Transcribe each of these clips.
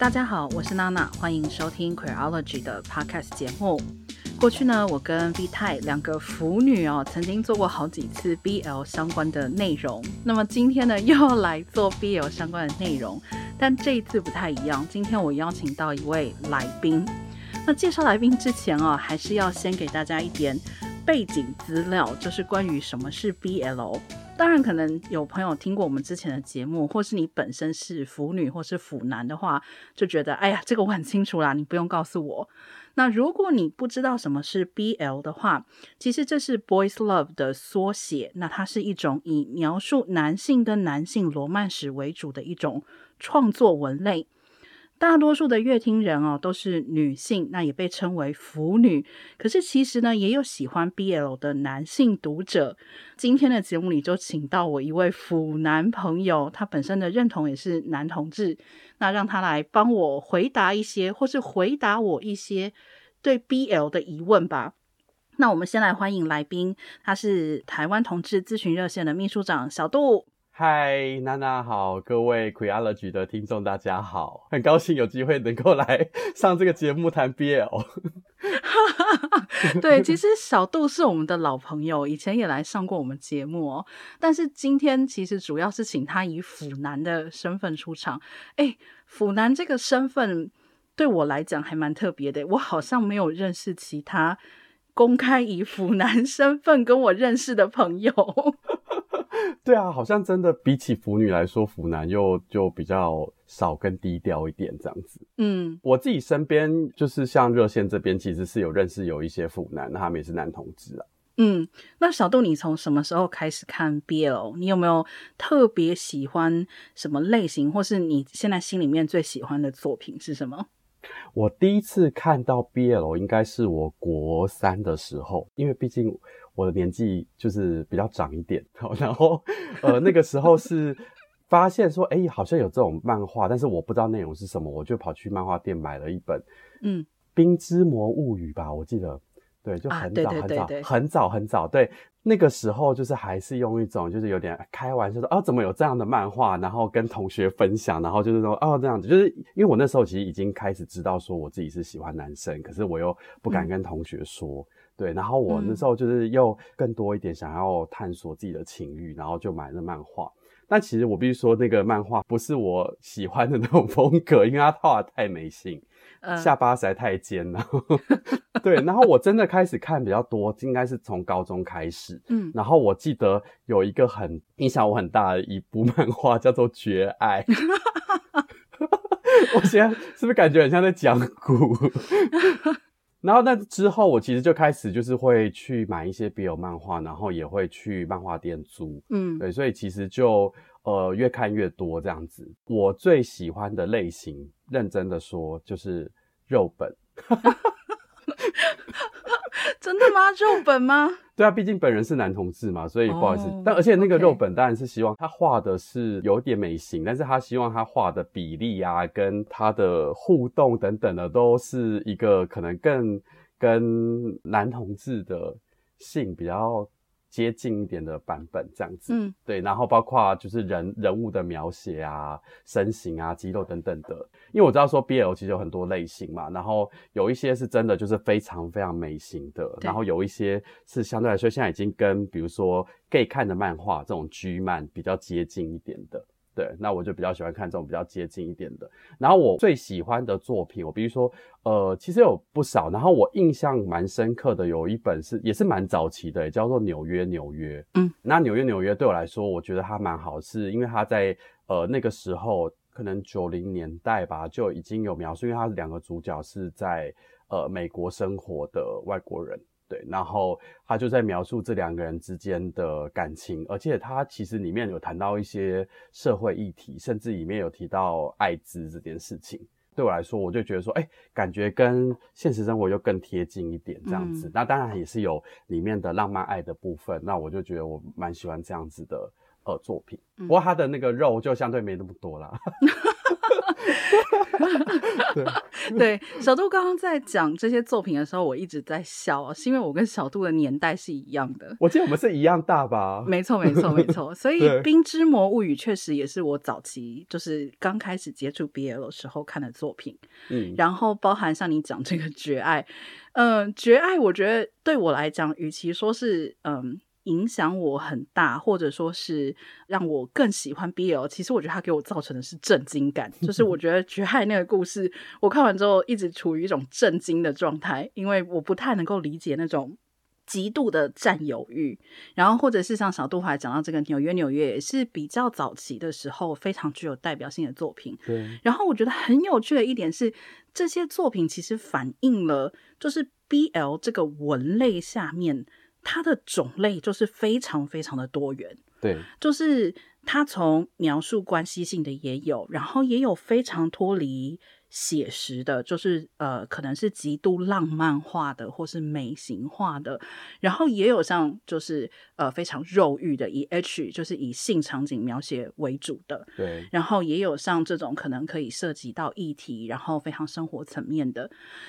大家好，我是娜娜，欢迎收听 Queerology 的 Podcast 节目。过去呢，我跟 V 太两个腐女哦，曾经做过好几次 BL 相关的内容。那么今天呢，又要来做 BL 相关的内容，但这一次不太一样。今天我邀请到一位来宾。那介绍来宾之前啊，还是要先给大家一点背景资料，就是关于什么是 BL。当然，可能有朋友听过我们之前的节目，或是你本身是腐女或是腐男的话，就觉得哎呀，这个我很清楚啦，你不用告诉我。那如果你不知道什么是 BL 的话，其实这是 Boys Love 的缩写。那它是一种以描述男性跟男性罗曼史为主的一种创作文类。大多数的阅听人哦都是女性，那也被称为腐女。可是其实呢，也有喜欢 BL 的男性读者。今天的节目里就请到我一位腐男朋友，他本身的认同也是男同志。那让他来帮我回答一些，或是回答我一些对 BL 的疑问吧。那我们先来欢迎来宾，他是台湾同志咨询热线的秘书长小杜。嗨，娜娜好，各位 Queerology 的听众大家好，很高兴有机会能够来上这个节目谈 BL。对，其实小杜是我们的老朋友，以前也来上过我们节目哦。但是今天其实主要是请他以腐男的身份出场。哎，腐男这个身份对我来讲还蛮特别的，我好像没有认识其他公开以腐男身份跟我认识的朋友。对啊，好像真的比起腐女来说，腐男又就比较少跟低调一点这样子。嗯，我自己身边就是像热线这边，其实是有认识有一些腐男，他们也是男同志啊。嗯，那小杜，你从什么时候开始看 BL？你有没有特别喜欢什么类型，或是你现在心里面最喜欢的作品是什么？我第一次看到 BL 应该是我国三的时候，因为毕竟。我的年纪就是比较长一点，然后呃那个时候是发现说，哎、欸，好像有这种漫画，但是我不知道内容是什么，我就跑去漫画店买了一本，嗯，《冰之魔物语》吧，我记得，对，就很早很早很早很早，对，那个时候就是还是用一种就是有点开玩笑说，哦，怎么有这样的漫画，然后跟同学分享，然后就是说，哦，这样子，就是因为我那时候其实已经开始知道说我自己是喜欢男生，可是我又不敢跟同学说。嗯对，然后我那时候就是又更多一点想要探索自己的情欲，然后就买了漫画。但其实我必须说，那个漫画不是我喜欢的那种风格，因为它画得太没性，呃、下巴实在太尖了。对，然后我真的开始看比较多，应该是从高中开始。嗯，然后我记得有一个很影响我很大的一部 漫画，叫做《绝爱》。我现在是不是感觉很像在讲古？然后那之后，我其实就开始就是会去买一些 BL 漫画，然后也会去漫画店租，嗯，对，所以其实就呃越看越多这样子。我最喜欢的类型，认真的说就是肉本。真的吗？肉本吗？对啊，毕竟本人是男同志嘛，所以不好意思。Oh, 但而且那个肉本当然是希望他画的是有点美型.但是他希望他画的比例啊，跟他的互动等等的，都是一个可能更跟男同志的性比较。接近一点的版本这样子，嗯，对，然后包括就是人人物的描写啊、身形啊、肌肉等等的，因为我知道说 BL 其实有很多类型嘛，然后有一些是真的就是非常非常美型的，然后有一些是相对来说现在已经跟比如说 gay 看的漫画这种 G 漫比较接近一点的。对，那我就比较喜欢看这种比较接近一点的。然后我最喜欢的作品，我比如说，呃，其实有不少。然后我印象蛮深刻的有一本是，也是蛮早期的，叫做《纽约纽约》。嗯，那《纽约纽约》对我来说，我觉得它蛮好，是因为它在呃那个时候，可能九零年代吧，就已经有描述，因为它两个主角是在呃美国生活的外国人。对，然后他就在描述这两个人之间的感情，而且他其实里面有谈到一些社会议题，甚至里面有提到艾滋这件事情。对我来说，我就觉得说，哎，感觉跟现实生活又更贴近一点这样子。嗯。那当然也是有里面的浪漫爱的部分，那我就觉得我蛮喜欢这样子的呃作品。不过他的那个肉就相对没那么多啦。对 对，小杜刚刚在讲这些作品的时候，我一直在笑啊，是因为我跟小杜的年代是一样的。我记得我们是一样大吧？没错，没错，没错。所以《冰之魔物语》确实也是我早期就是刚开始接触 BL 的时候看的作品。嗯，然后包含像你讲这个《绝爱》，嗯，《绝爱》我觉得对我来讲，与其说是嗯。影响我很大，或者说是让我更喜欢 BL。其实我觉得它给我造成的是震惊感，就是我 觉得绝爱那个故事，我看完之后一直处于一种震惊的状态，因为我不太能够理解那种极度的占有欲。然后或者是像小杜还讲到这个纽约纽约，也是比较早期的时候非常具有代表性的作品。对。然后我觉得很有趣的一点是，这些作品其实反映了就是 BL 这个文类下面。它的种类就是非常非常的多元，对，就是它从描述关系性的也有，然后也有非常脱离。写实的，就是呃，可能是极度浪漫化的，或是美型化的，然后也有像就是呃非常肉欲的，以 H 就是以性场景描写为主的，对，然后也有像这种可能可以涉及到议题，然后非常生活层面的，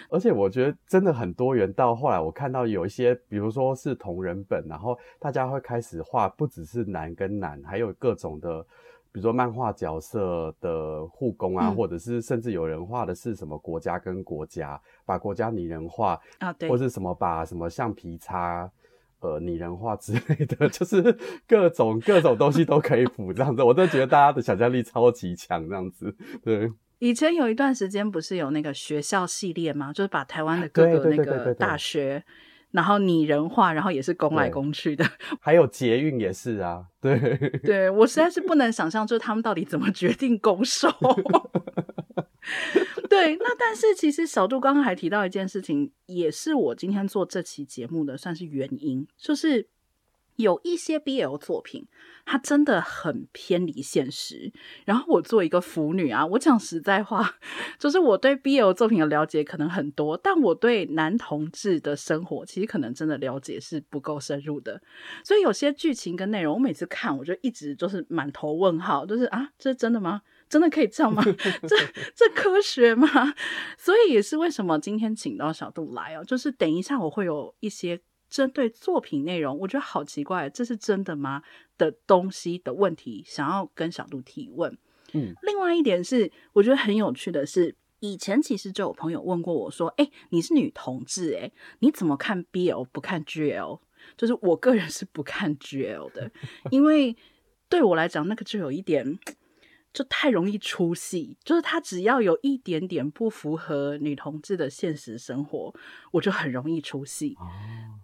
而且我觉得真的很多元。到后来我看到有一些，比如说是同人本，然后大家会开始画，不只是男跟男，还有各种的。比如说漫画角色的护工啊，嗯、或者是甚至有人画的是什么国家跟国家，把国家拟人化啊，对，或是什么把什么橡皮擦呃拟人化之类的，就是各种各种东西都可以补这样子。我真的觉得大家的想象力超级强这样子。对，以前有一段时间不是有那个学校系列吗？就是把台湾的各个那个大学。然后拟人化，然后也是攻来攻去的，还有捷运也是啊，对，对，我实在是不能想象，就是他们到底怎么决定攻守。对，那但是其实小杜刚刚还提到一件事情，也是我今天做这期节目的算是原因，就是。有一些 BL 作品，它真的很偏离现实。然后我做一个腐女啊，我讲实在话，就是我对 BL 作品的了解可能很多，但我对男同志的生活其实可能真的了解是不够深入的。所以有些剧情跟内容，我每次看我就一直就是满头问号，就是啊，这是真的吗？真的可以这样吗？这 这科学吗？所以也是为什么今天请到小杜来哦，就是等一下我会有一些。针对作品内容，我觉得好奇怪，这是真的吗？的东西的问题，想要跟小杜提问。嗯，另外一点是，我觉得很有趣的是，以前其实就有朋友问过我说：“哎，你是女同志，哎，你怎么看 BL 不看 GL？” 就是我个人是不看 GL 的，因为对我来讲，那个就有一点。就太容易出戏，就是他只要有一点点不符合女同志的现实生活，我就很容易出戏。哦。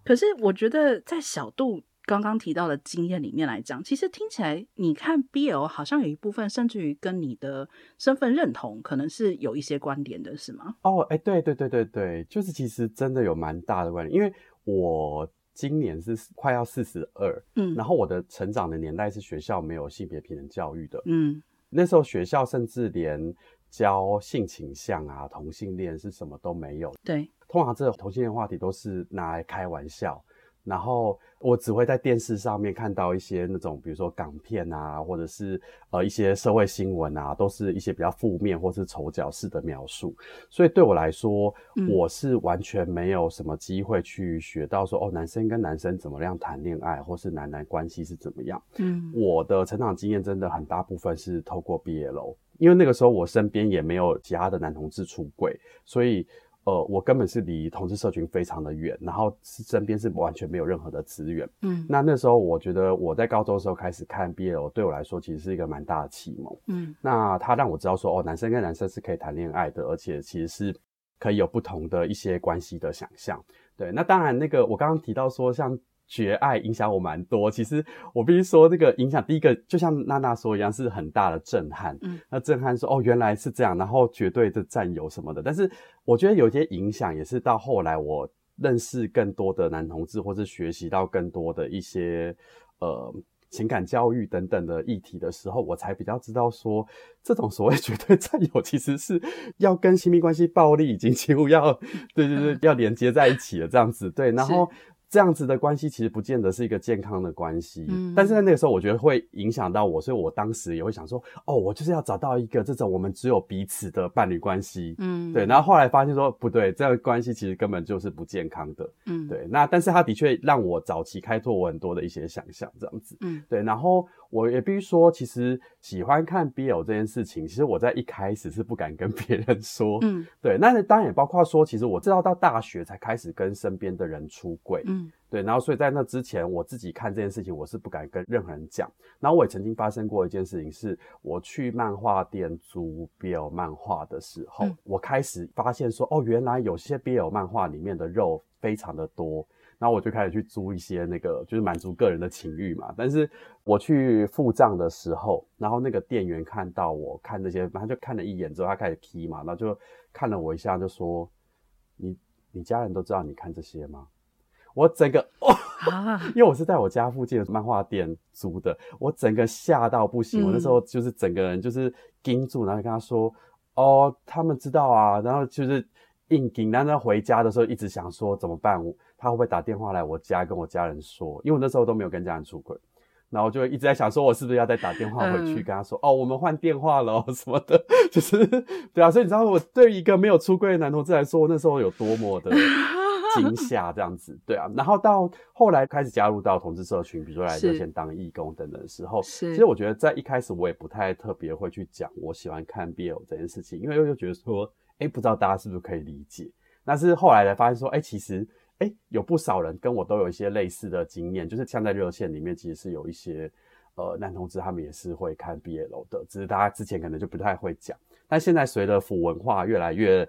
可是我觉得在小杜刚刚提到的经验里面来讲，其实听起来你看 BL 好像有一部分甚至于跟你的身份认同可能是有一些关联的，是吗？哦，哎，对对对对对，就是其实真的有蛮大的关联，因为我今年是快要四十二，嗯，然后我的成长的年代是学校没有性别平等教育的，嗯。那时候学校甚至连教性倾向啊、同性恋是什么都没有。对，通常这种同性恋话题都是拿来开玩笑。然后我只会在电视上面看到一些那种，比如说港片啊，或者是呃一些社会新闻啊，都是一些比较负面或是丑角式的描述。所以对我来说，嗯、我是完全没有什么机会去学到说哦，男生跟男生怎么样谈恋爱，或是男男关系是怎么样。嗯，我的成长经验真的很大部分是透过毕业楼因为那个时候我身边也没有其他的男同志出柜，所以。呃，我根本是离同志社群非常的远，然后是身边是完全没有任何的资源。嗯，那那时候我觉得我在高中的时候开始看 BL，对我来说其实是一个蛮大的启蒙。嗯，那他让我知道说，哦，男生跟男生是可以谈恋爱的，而且其实是可以有不同的一些关系的想象。对，那当然那个我刚刚提到说像。绝爱影响我蛮多，其实我必须说，这个影响第一个就像娜娜说一样，是很大的震撼。嗯，那震撼说哦，原来是这样，然后绝对的占有什么的。但是我觉得有些影响也是到后来我认识更多的男同志，或是学习到更多的一些呃情感教育等等的议题的时候，我才比较知道说，这种所谓绝对占有，其实是要跟亲密关系暴力已经几乎要对对对要连接在一起了这样子。对，然后。这样子的关系其实不见得是一个健康的关系，嗯，但是在那个时候，我觉得会影响到我，所以我当时也会想说，哦，我就是要找到一个这种我们只有彼此的伴侣关系，嗯，对。然后后来发现说不对，这样关系其实根本就是不健康的，嗯，对。那但是他的确让我早期开拓我很多的一些想象，这样子，嗯，对。然后我也必须说，其实喜欢看 BL 这件事情，其实我在一开始是不敢跟别人说，嗯，对。那当然也包括说，其实我知道到大学才开始跟身边的人出柜，嗯。对，然后所以在那之前，我自己看这件事情，我是不敢跟任何人讲。然后我也曾经发生过一件事情，是我去漫画店租 BL 漫画的时候，嗯、我开始发现说，哦，原来有些 BL 漫画里面的肉非常的多。然后我就开始去租一些那个，就是满足个人的情欲嘛。但是我去付账的时候，然后那个店员看到我看这些，他就看了一眼之后，他开始批嘛，然后就看了我一下，就说：“你你家人都知道你看这些吗？”我整个哦，因为我是在我家附近的漫画店租的，我整个吓到不行。我那时候就是整个人就是盯住，然后跟他说：“哦，他们知道啊。”然后就是硬盯，然后回家的时候一直想说怎么办？他会不会打电话来我家跟我家人说？因为我那时候都没有跟家人出轨，然后就一直在想说，我是不是要再打电话回去跟他说：“哦，我们换电话了 什么的。”就是对啊，所以你知道我对一个没有出柜的男同志来说，那时候有多么的。惊吓这样子，对啊，然后到后来开始加入到同志社群，比如说来热线当义工等等的时候，其实我觉得在一开始我也不太特别会去讲我喜欢看 BL 这件事情，因为我就觉得说，哎，不知道大家是不是可以理解。但是后来才发现说，哎，其实，哎，有不少人跟我都有一些类似的经验，就是像在热线里面，其实是有一些呃男同志他们也是会看 BL 的，只是大家之前可能就不太会讲，但现在随着腐文化越来越。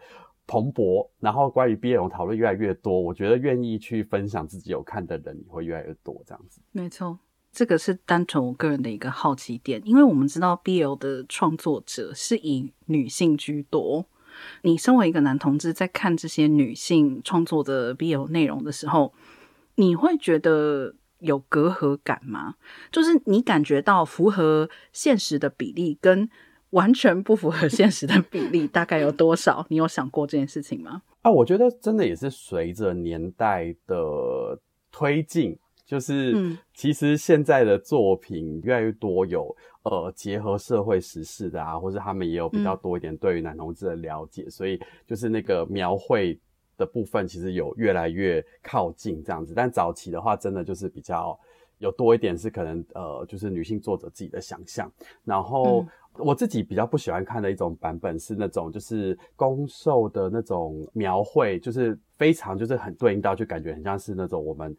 蓬勃，然后关于 BL 讨论越来越多，我觉得愿意去分享自己有看的人也会越来越多，这样子。没错，这个是单纯我个人的一个好奇点，因为我们知道 BL 的创作者是以女性居多。你身为一个男同志，在看这些女性创作的 BL 内容的时候，你会觉得有隔阂感吗？就是你感觉到符合现实的比例跟完全不符合现实的比例大概有多少？你有想过这件事情吗？啊，我觉得真的也是随着年代的推进，就是其实现在的作品越来越多有呃结合社会时事的啊，或是他们也有比较多一点对于男同志的了解，嗯，所以就是那个描绘的部分其实有越来越靠近这样子。但早期的话，真的就是比较有多一点是可能呃，就是女性作者自己的想象，然后。嗯我自己比较不喜欢看的一种版本是那种就是攻受的那种描绘，就是非常就是很对应到，就感觉很像是那种我们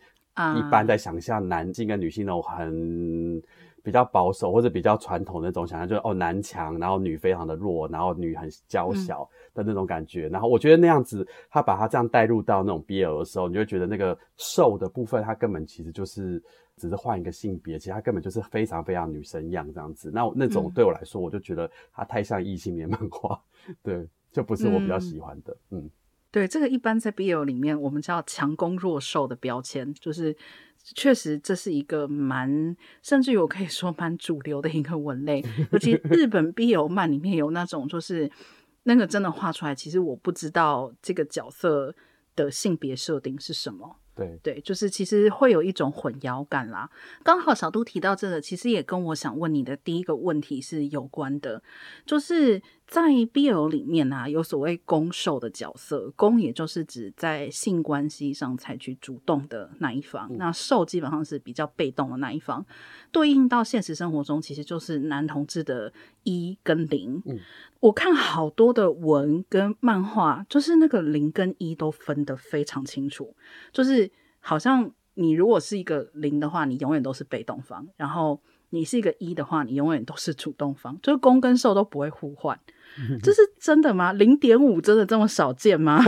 一般在想象男性跟女性那种很比较保守或者比较传统的那种想象，就是哦男强，然后女非常的弱，然后女很娇小的那种感觉。然后我觉得那样子，他把他这样带入到那种 BL 的时候，你就会觉得那个瘦的部分，他根本其实就是。只是换一个性别，其实他根本就是非常非常女生样这样子。那那种对我来说，我就觉得他太像异性恋漫画，对，就不是我比较喜欢的。嗯，嗯对，这个一般在 BL 里面，我们叫强攻弱受的标签，就是确实这是一个蛮，甚至于我可以说蛮主流的一个文类。尤其日本 BL 漫里面有那种，就是那个真的画出来，其实我不知道这个角色的性别设定是什么。对对，就是其实会有一种混淆感啦。刚好小杜提到这个，其实也跟我想问你的第一个问题是有关的，就是。在 BL 里面啊，有所谓攻受的角色，攻也就是指在性关系上采取主动的那一方，嗯、那受基本上是比较被动的那一方。对应到现实生活中，其实就是男同志的一跟零。嗯、我看好多的文跟漫画，就是那个零跟一都分得非常清楚，就是好像你如果是一个零的话，你永远都是被动方，然后你是一个一的话，你永远都是主动方，就是攻跟受都不会互换。这是真的吗？零点五真的这么少见吗？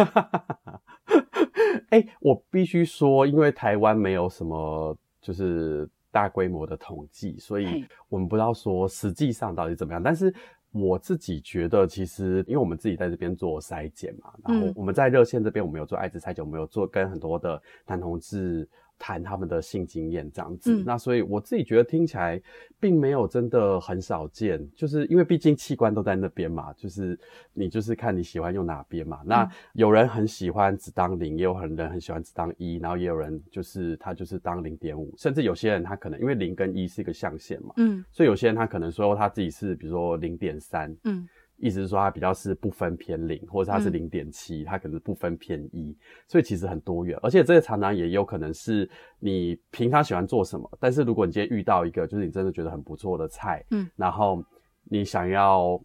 哎、欸，我必须说，因为台湾没有什么就是大规模的统计，所以我们不知道说实际上到底怎么样。但是我自己觉得，其实因为我们自己在这边做筛检嘛，然后我们在热线这边，我们有做艾滋筛检，我们有做跟很多的男同志谈他们的性经验这样子。嗯、那所以我自己觉得听起来并没有真的很少见，就是因为毕竟器官都在那边嘛，就是你就是看你喜欢用哪边嘛。嗯、那有人很喜欢只当零，也有很人很喜欢只当一，然后也有人就是他就是当零点五，甚至有些人他可能因为零跟一是一个象限嘛，嗯，所以有些人他可能说他自己是比如说零点三，嗯。意思是说，它比较是不分偏零，或者它是零点七，它可能不分偏一，所以其实很多元。而且这个常常也有可能是你平常喜欢做什么，但是如果你今天遇到一个就是你真的觉得很不错的菜，嗯，然后你想要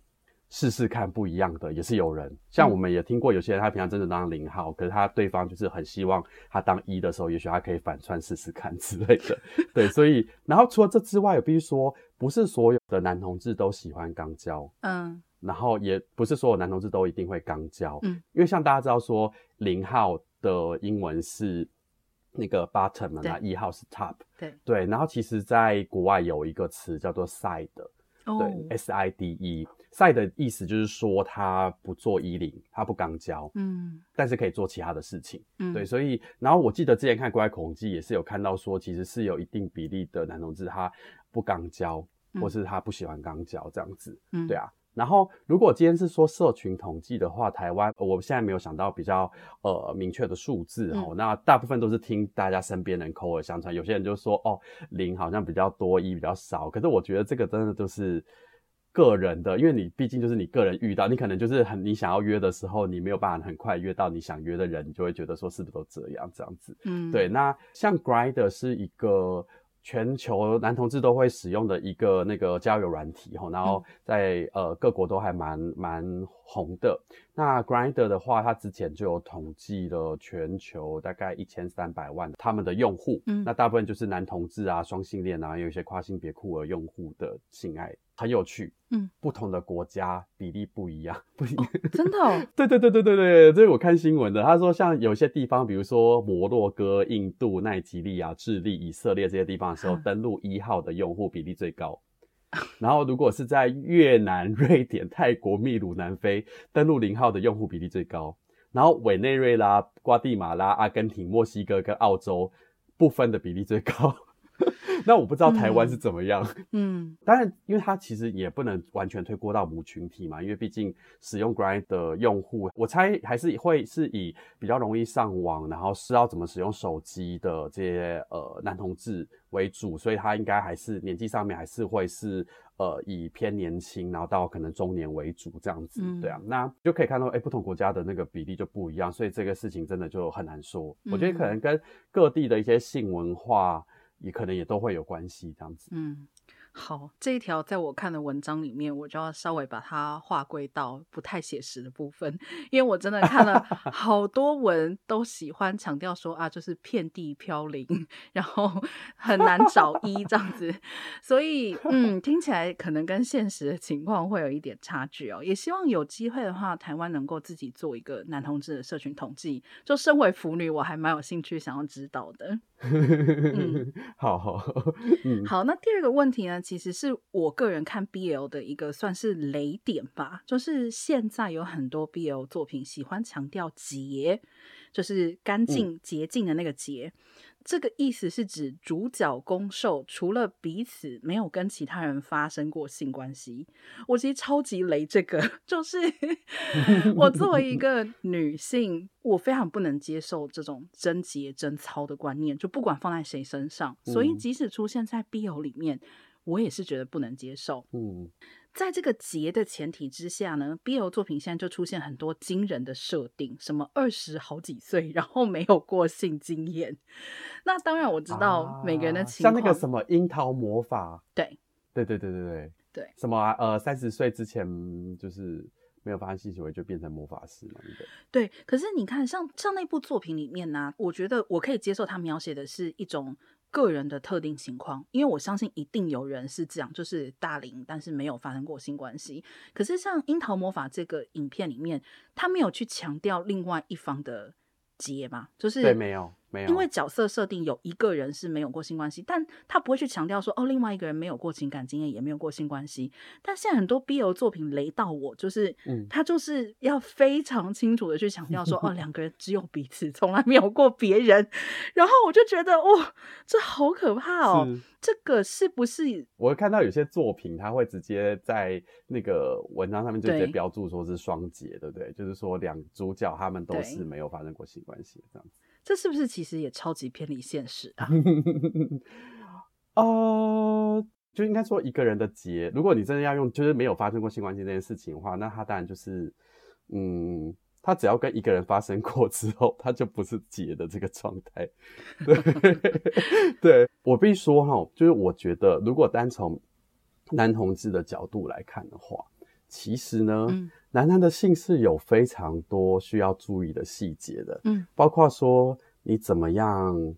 试试看不一样的，也是有人。像我们也听过有些人，他平常真的当零号，可是他对方就是很希望他当一的时候，也许他可以反串试试看之类的。对，所以然后除了这之外，我必须说，不是所有的男同志都喜欢肛交，嗯。然后也不是所有男同志都一定会肛交，嗯，因为像大家知道说零号的英文是那个 bottom 嘛，那一号是 top，对。对。然后其实在国外有一个词叫做 side，哦，对，S I D E，side 的意思就是说他不做衣领，他不肛交，嗯，但是可以做其他的事情，嗯，对。所以，然后我记得之前看国外口红机也是有看到说，其实是有一定比例的男同志他不肛交，嗯，或是他不喜欢肛交这样子，嗯，对啊。然后，如果今天是说社群统计的话，台湾我现在没有想到比较呃明确的数字哦。嗯、那大部分都是听大家身边人口耳相传，有些人就说哦，零好像比较多，一比较少。可是我觉得这个真的就是个人的，因为你毕竟就是你个人遇到，你可能就是很你想要约的时候，你没有办法很快约到你想约的人，你就会觉得说是不是都这样这样子？嗯，对。那像 Grindr 是一个。全球男同志都会使用的一个那个交友软体哈，然后在、嗯、呃各国都还蛮蛮红的。那 Grinder 的话，它之前就有统计了全球大概一千三百万他们的用户，嗯，那大部分就是男同志啊、双性恋啊，有一些跨性别酷儿用户的性爱，很有趣，嗯，不同的国家比例不一样，不一样，哦、真的、哦，对对对对对对，这是我看新闻的，他说像有些地方，比如说摩洛哥、印度、奈及利亚、智利、以色列这些地方的时候，登录一号的用户比例最高。然后，如果是在越南、瑞典、泰国、秘鲁、南非登录零号的用户比例最高，然后委内瑞拉、瓜地马拉、阿根廷、墨西哥跟澳洲不分的比例最高。那我不知道台湾是怎么样，嗯，当然，因为它其实也不能完全推锅到母群体嘛，因为毕竟使用 Grindr 的用户，我猜还是会是以比较容易上网，然后知道怎么使用手机的这些呃男同志为主，所以他应该还是年纪上面还是会是呃以偏年轻，然后到可能中年为主这样子，嗯、对啊，那就可以看到，哎、欸，不同国家的那个比例就不一样，所以这个事情真的就很难说，嗯、我觉得可能跟各地的一些性文化。也可能也都会有关系，这样子。嗯，好，这一条在我看的文章里面，我就要稍微把它划归到不太写实的部分，因为我真的看了 好多文，都喜欢强调说啊，就是遍地飘零，然后很难找一这样子，所以嗯，听起来可能跟现实的情况会有一点差距哦。也希望有机会的话，台湾能够自己做一个男同志的社群统计。就身为腐女，我还蛮有兴趣想要知道的。嗯，好好，嗯，好。那第二个问题呢，其实是我个人看 BL 的一个算是雷点吧，就是现在有很多 BL 作品喜欢强调洁，就是干净、洁净的那个洁。嗯这个意思是指主角攻受除了彼此没有跟其他人发生过性关系。我其实超级雷这个，就是我作为一个女性，我非常不能接受这种贞洁贞操的观念，就不管放在谁身上。所以即使出现在 BL 里面，我也是觉得不能接受。嗯。在这个节的前提之下呢，BL 作品现在就出现很多惊人的设定，什么二十好几岁，然后没有过性经验。那当然我知道每个人的情况，啊、像那个什么樱桃魔法，对，对对对对对对，什么、啊、呃三十岁之前就是没有发生性行为就变成魔法师嘛，对对？对。可是你看，像像那部作品里面呢、啊，我觉得我可以接受他描写的是一种。个人的特定情况，因为我相信一定有人是这样，就是大龄，但是没有发生过性关系。可是像《樱桃魔法》这个影片里面，他没有去强调另外一方的结嘛，就是对，没有。没有，因为角色设定有一个人是没有过性关系，但他不会去强调说哦，另外一个人没有过情感经验，也没有过性关系。但现在很多 BL 作品雷到我，就是，嗯，他就是要非常清楚的去强调说哦，两个人只有彼此，从来没有过别人。然后我就觉得哇，这好可怕哦！这个是不是？我会看到有些作品，他会直接在那个文章上面就直接标注说是双结，对，对不对？就是说两主角他们都是没有发生过性关系这样子。这是不是其实也超级偏离现实啊？呃，就应该说一个人的结，如果你真的要用就是没有发生过性关系这件事情的话，那他当然就是嗯。他只要跟一个人发生过之后，他就不是结的这个状态。对，对我必须说哈，就是我觉得，如果单从男同志的角度来看的话，其实呢，嗯、男男的性是有非常多需要注意的细节的。嗯，包括说你怎么样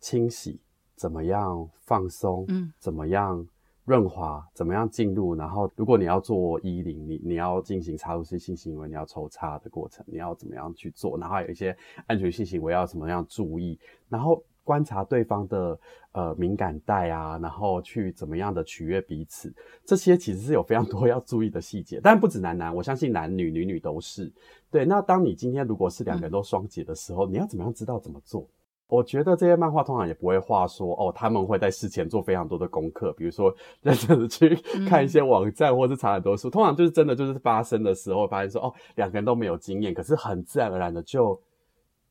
清洗，怎么样放松，嗯，怎么样。润滑怎么样进入？然后如果你要做一零，你你要进行插入式性行为，你要抽插的过程，你要怎么样去做？然后还有一些安全性行为要怎么样注意？然后观察对方的呃敏感带啊，然后去怎么样的取悦彼此，这些其实是有非常多 要注意的细节。但不止男男，我相信男女女女都是。对，那当你今天如果是两个人都双结的时候，嗯，你要怎么样知道怎么做？我觉得这些漫画通常也不会话说哦，他们会在事前做非常多的功课，比如说认 真的去看一些网站，或是查很多书。嗯、通常就是真的就是发生的时候，发现说哦，两个人都没有经验，可是很自然而然的就，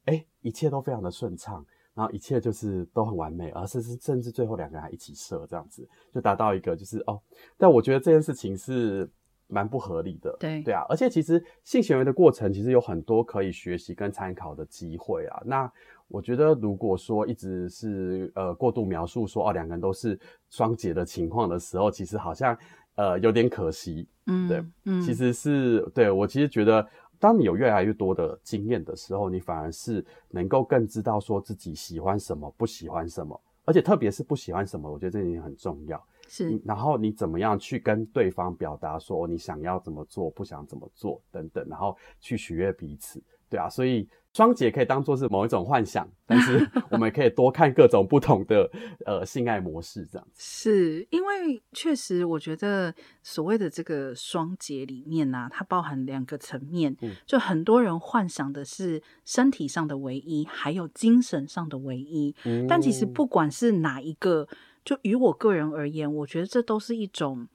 哎，一切都非常的顺畅，然后一切就是都很完美，而甚至甚至最后两个人还一起射这样子，就达到一个就是哦。但我觉得这件事情是蛮不合理的，对对啊，而且其实性行为的过程其实有很多可以学习跟参考的机会啊，那。我觉得，如果说一直是呃过度描述说哦两个人都是双结的情况的时候，其实好像呃有点可惜，嗯，对，嗯，其实是对我其实觉得，当你有越来越多的经验的时候，你反而是能够更知道说自己喜欢什么，不喜欢什么，而且特别是不喜欢什么，我觉得这一点很重要，是。然后你怎么样去跟对方表达说你想要怎么做，不想怎么做等等，然后去取悦彼此，对啊，所以。双节可以当做是某一种幻想，但是我们可以多看各种不同的呃性爱模式，这样子。是因为确实，我觉得所谓的这个双节里面呢、啊，它包含两个层面，嗯，就很多人幻想的是身体上的唯一，还有精神上的唯一。嗯，但其实不管是哪一个，就于我个人而言，我觉得这都是一种。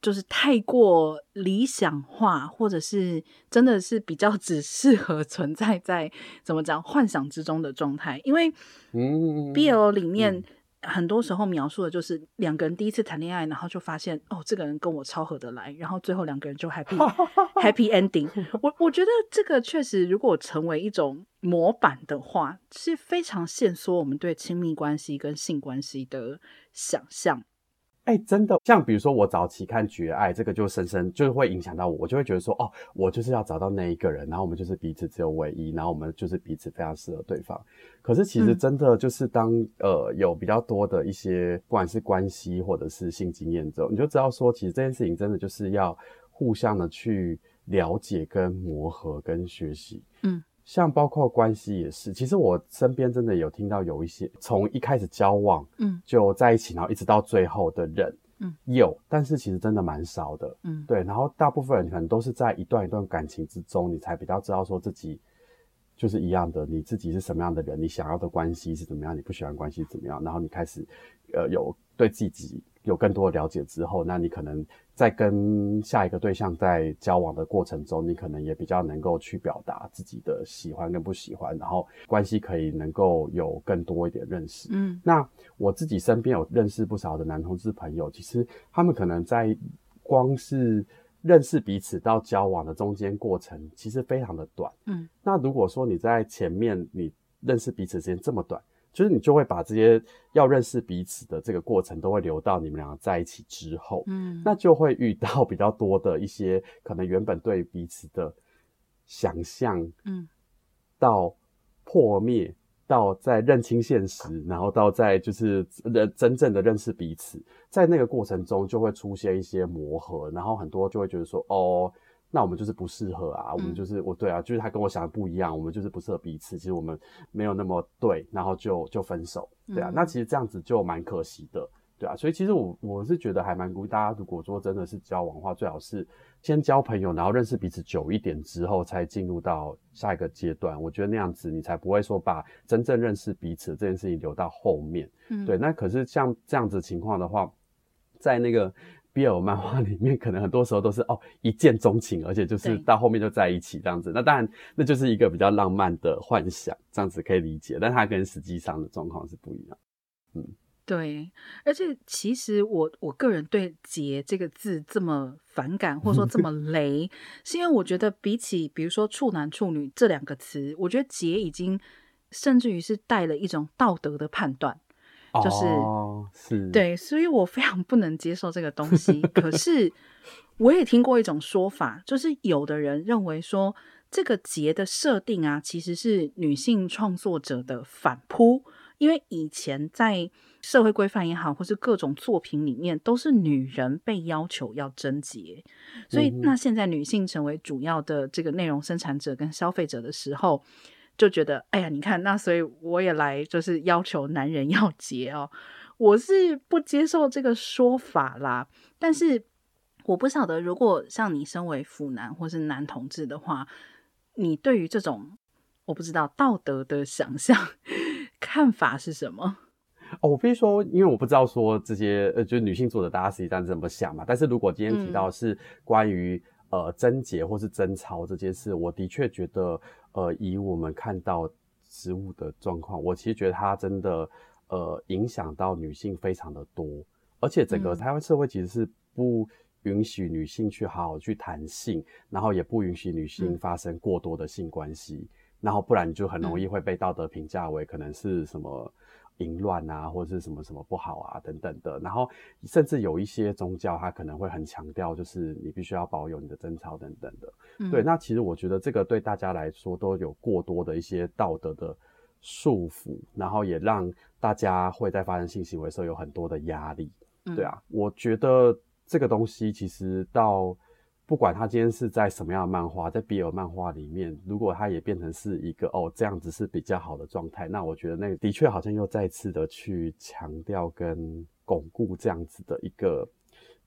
就是太过理想化，或者是真的是比较 只适合存在在怎么讲幻想之中的状态。因为 BL 里面很多时候描述的就是两个人第一次谈恋爱，然后就发现哦，这个人跟我超合得来，然后最后两个人就 happy happy ending。我我觉得这个确实，如果成为一种模板的话，是非常限缩我们对亲密关系跟性关系的想象。哎、欸，真的，像比如说我早期看《绝爱》，这个就深深就是会影响到我，我就会觉得说，哦，我就是要找到那一个人，然后我们就是彼此只有唯一，然后我们就是彼此非常适合对方。可是其实真的就是当、嗯、呃有比较多的一些不管是关系或者是性经验之后，你就知道说，其实这件事情真的就是要互相的去了解、跟磨合、跟学习。嗯。像包括关系也是，其实我身边真的有听到有一些从一开始交往，嗯，就在一起，然后一直到最后的人，嗯，有，但是其实真的蛮少的，嗯，对，然后大部分人可能都是在一段一段感情之中，你才比较知道说自己就是一样的，你自己是什么样的人，你想要的关系是怎么样，你不喜欢关系怎么样，然后你开始，呃，有对自己有更多的了解之后，那你可能。在跟下一个对象在交往的过程中，你可能也比较能够去表达自己的喜欢跟不喜欢，然后关系可以能够有更多一点认识。嗯，那我自己身边有认识不少的男同志朋友，其实他们可能在光是认识彼此到交往的中间过程，其实非常的短。嗯，那如果说你在前面你认识彼此时间这么短，就是你就会把这些要认识彼此的这个过程都会留到你们两个在一起之后，嗯，那就会遇到比较多的一些可能原本对彼此的想象，嗯，到破灭，到在认清现实，然后到在就是认真正的认识彼此，在那个过程中就会出现一些磨合，然后很多就会觉得说，哦，那我们就是不适合啊，我们就是、嗯、我对啊，就是他跟我想的不一样，我们就是不适合彼此。其实我们没有那么对，然后就就分手，对啊。嗯、那其实这样子就蛮可惜的，对啊。所以其实我我是觉得还蛮鼓励大家，如果说真的是交往的话，最好是先交朋友，然后认识彼此久一点之后，才进入到下一个阶段。我觉得那样子你才不会说把真正认识彼此这件事情留到后面。嗯，对。那可是像这样子情况的话，在那个。BL 漫画里面可能很多时候都是哦一见钟情，而且就是到后面就在一起这样子。那当然，那就是一个比较浪漫的幻想，这样子可以理解。但它跟实际上的状况是不一样。嗯，对。而且其实我我个人对“结”这个字这么反感，或者说这么雷，是因为我觉得比起比如说处男处女这两个词，我觉得“结”已经甚至于是带了一种道德的判断。就是、哦、是对，所以我非常不能接受这个东西。可是 我也听过一种说法，就是有的人认为说这个节的设定啊，其实是女性创作者的反扑，因为以前在社会规范也好，或是各种作品里面，都是女人被要求要贞洁，所以那现在女性成为主要的这个内容生产者跟消费者的时候。就觉得，哎呀，你看，那所以我也来，就是要求男人要结哦。我是不接受这个说法啦，但是我不晓得，如果像你身为腐男或是男同志的话，你对于这种我不知道道德的想象看法是什么？哦，我必须说，因为我不知道说这些呃，就是女性作者大家实际上怎么想嘛。但是如果今天提到是关于、嗯、呃贞洁或是贞操这件事，我的确觉得。呃，以我们看到植物的状况，我其实觉得它真的呃影响到女性非常的多，而且整个台湾社会其实是不允许女性去好好去谈性，然后也不允许女性发生过多的性关系，嗯、然后不然你就很容易会被道德评价为可能是什么。淫乱啊，或者是什么什么不好啊，等等的。然后，甚至有一些宗教，它可能会很强调，就是你必须要保有你的贞操等等的。嗯、对，那其实我觉得这个对大家来说都有过多的一些道德的束缚，然后也让大家会在发生性行为的时候有很多的压力。嗯、对啊，我觉得这个东西其实到。不管他今天是在什么样的漫画，在 BL 漫画里面，如果他也变成是一个哦这样子是比较好的状态，那我觉得那个的确好像又再次的去强调跟巩固这样子的一个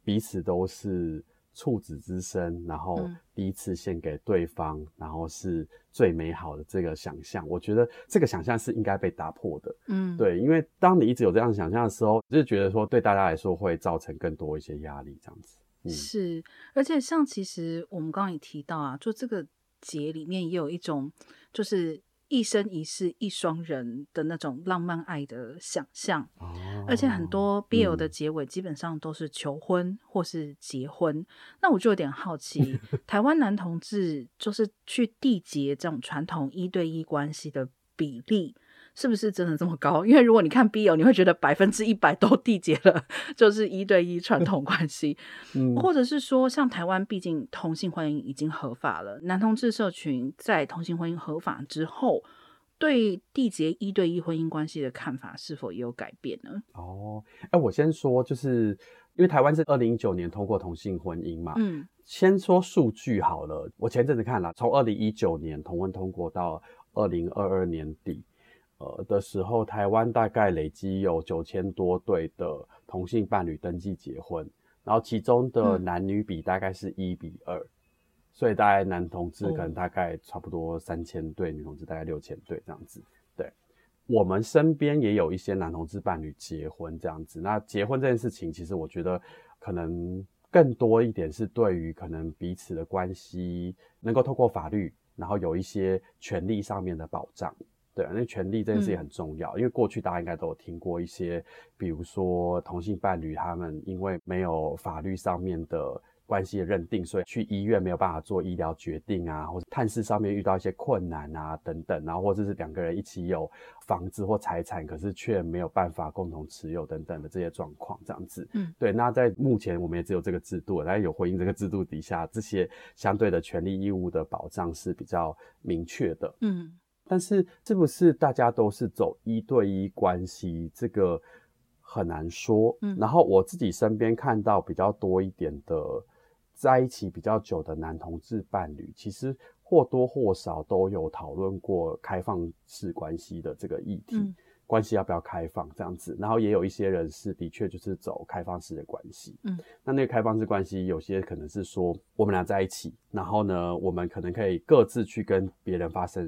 彼此都是处子之身，然后第一次献给对方，嗯、然后是最美好的这个想象。我觉得这个想象是应该被打破的。嗯，对，因为当你一直有这样的想象的时候，就觉得说对大家来说会造成更多一些压力，这样子。是，而且像其实我们刚刚也提到啊，就这个节里面也有一种，就是一生一世一双人的那种浪漫爱的想象。哦，而且很多 BL 的结尾基本上都是求婚或是结婚。嗯，那我就有点好奇，台湾男同志就是去缔结这种传统一对一关系的比例。是不是真的这么高？因为如果你看 BL，你会觉得百分之一百都缔结了，就是一对一传统关系，嗯，或者是说，像台湾毕竟同性婚姻已经合法了，男同志社群在同性婚姻合法之后，对缔结一对一婚姻关系的看法是否也有改变呢？哦，哎，我先说，就是因为台湾是二零一九年通过同性婚姻嘛，嗯，先说数据好了，我前阵子看了，从二零一九年同婚通过到二零二二年底。呃的时候，台湾大概累积有九千多对的同性伴侣登记结婚，然后其中的男女比大概是一比二，嗯，所以大概男同志可能大概差不多三千对，女同志大概六千对这样子。对，我们身边也有一些男同志伴侣结婚这样子。那结婚这件事情，其实我觉得可能更多一点是对于可能彼此的关系能够透过法律，然后有一些权利上面的保障。对，那权利这件事也很重要，嗯、因为过去大家应该都有听过一些，比如说同性伴侣他们因为没有法律上面的关系的认定，所以去医院没有办法做医疗决定啊，或者探视上面遇到一些困难啊等等，然后或者是两个人一起有房子或财产，可是却没有办法共同持有等等的这些状况，这样子。嗯，对。那在目前我们也只有这个制度，但有婚姻这个制度底下，这些相对的权利义务的保障是比较明确的。嗯。但是，是不是大家都是走一对一关系？这个很难说。嗯，然后我自己身边看到比较多一点的在一起比较久的男同志伴侣，其实或多或少都有讨论过开放式关系的这个议题。嗯关系要不要开放这样子，然后也有一些人是的确就是走开放式的关系，嗯，那那个开放式关系有些可能是说我们俩在一起，然后呢，我们可能可以各自去跟别人发生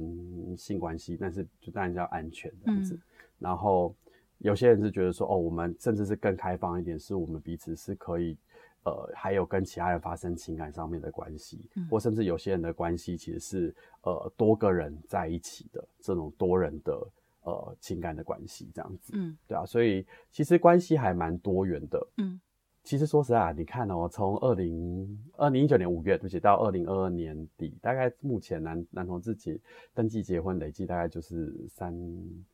性关系，但是就当然要安全这样子，嗯，然后有些人是觉得说，哦，我们甚至是更开放一点，是我们彼此是可以，呃，还有跟其他人发生情感上面的关系，嗯，或甚至有些人的关系其实是呃多个人在一起的这种多人的。呃，情感的关系这样子，嗯，对啊，所以其实关系还蛮多元的，嗯，其实说实在啊，你看哦，从二零二零一九年五月，对不起，到二零二二年底，大概目前男男同志结登记结婚累计大概就是三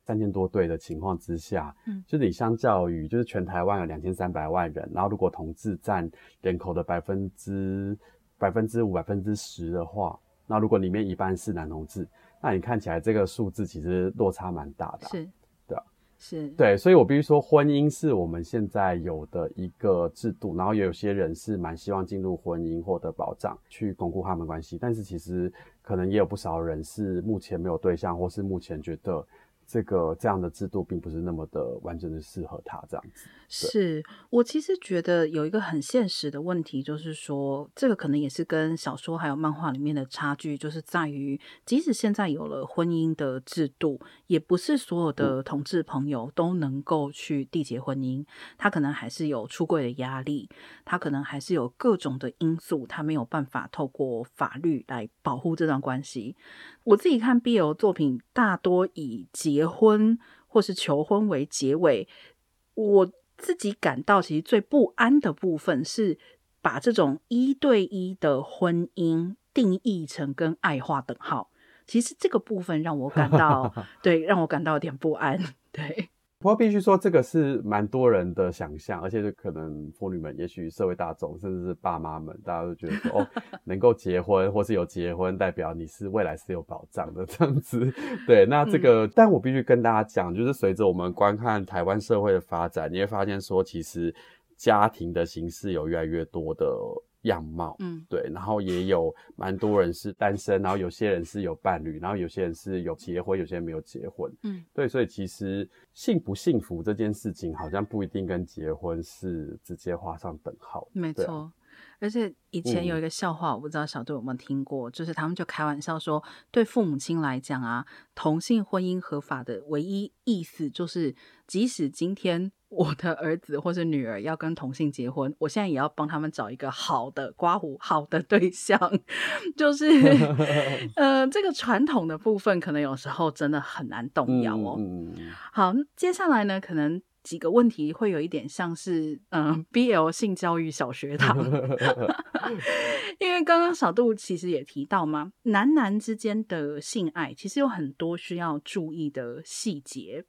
三千多对的情况之下，嗯，就是你相较于就是全台湾有两千三百万人，然后如果同志占人口的百分之百分之五百分之十的话，那如果里面一半是男同志。那你看起来这个数字其实落差蛮大的，是，对啊，是对，所以我必须说，婚姻是我们现在有的一个制度，然后也有些人是蛮希望进入婚姻获得保障，去巩固他们关系，但是其实可能也有不少人是目前没有对象，或是目前觉得。这个这样的制度并不是那么的完整的适合他这样子。是我其实觉得有一个很现实的问题，就是说这个可能也是跟小说还有漫画里面的差距，就是在于即使现在有了婚姻的制度，也不是所有的同志朋友都能够去缔结婚姻，他可能还是有出柜的压力，他可能还是有各种的因素，他没有办法透过法律来保护这段关系。我自己看 BL 作品，大多以结婚或是求婚为结尾。我自己感到其实最不安的部分是把这种一对一的婚姻定义成跟爱画等号。其实这个部分让我感到，对，让我感到有点不安。对。不过必须说，这个是蛮多人的想象，而且就可能妇女们，也许社会大众，甚至是爸妈们，大家都觉得说，哦，能够结婚或是有结婚，代表你是未来是有保障的这样子。对，那这个，嗯、但我必须跟大家讲，就是随着我们观看台湾社会的发展，你会发现说，其实家庭的形式有越来越多的。样貌，嗯，对，然后也有蛮多人是单身，然后有些人是有伴侣，然后有些人是有结婚，有些人没有结婚，嗯，对，所以其实幸不幸福这件事情，好像不一定跟结婚是直接画上等号。没错，啊，而且以前有一个笑话，嗯，我不知道小杜有没有听过，就是他们就开玩笑说，对父母亲来讲啊，同性婚姻合法的唯一意思就是，即使今天。我的儿子或是女儿要跟同性结婚，我现在也要帮他们找一个好的刮胡好的对象，就是 呃，这个传统的部分可能有时候真的很难动摇哦。嗯、好，接下来呢，可能几个问题会有一点像是嗯、BL 性教育小学堂，因为刚刚小杜其实也提到嘛，男男之间的性爱其实有很多需要注意的细节。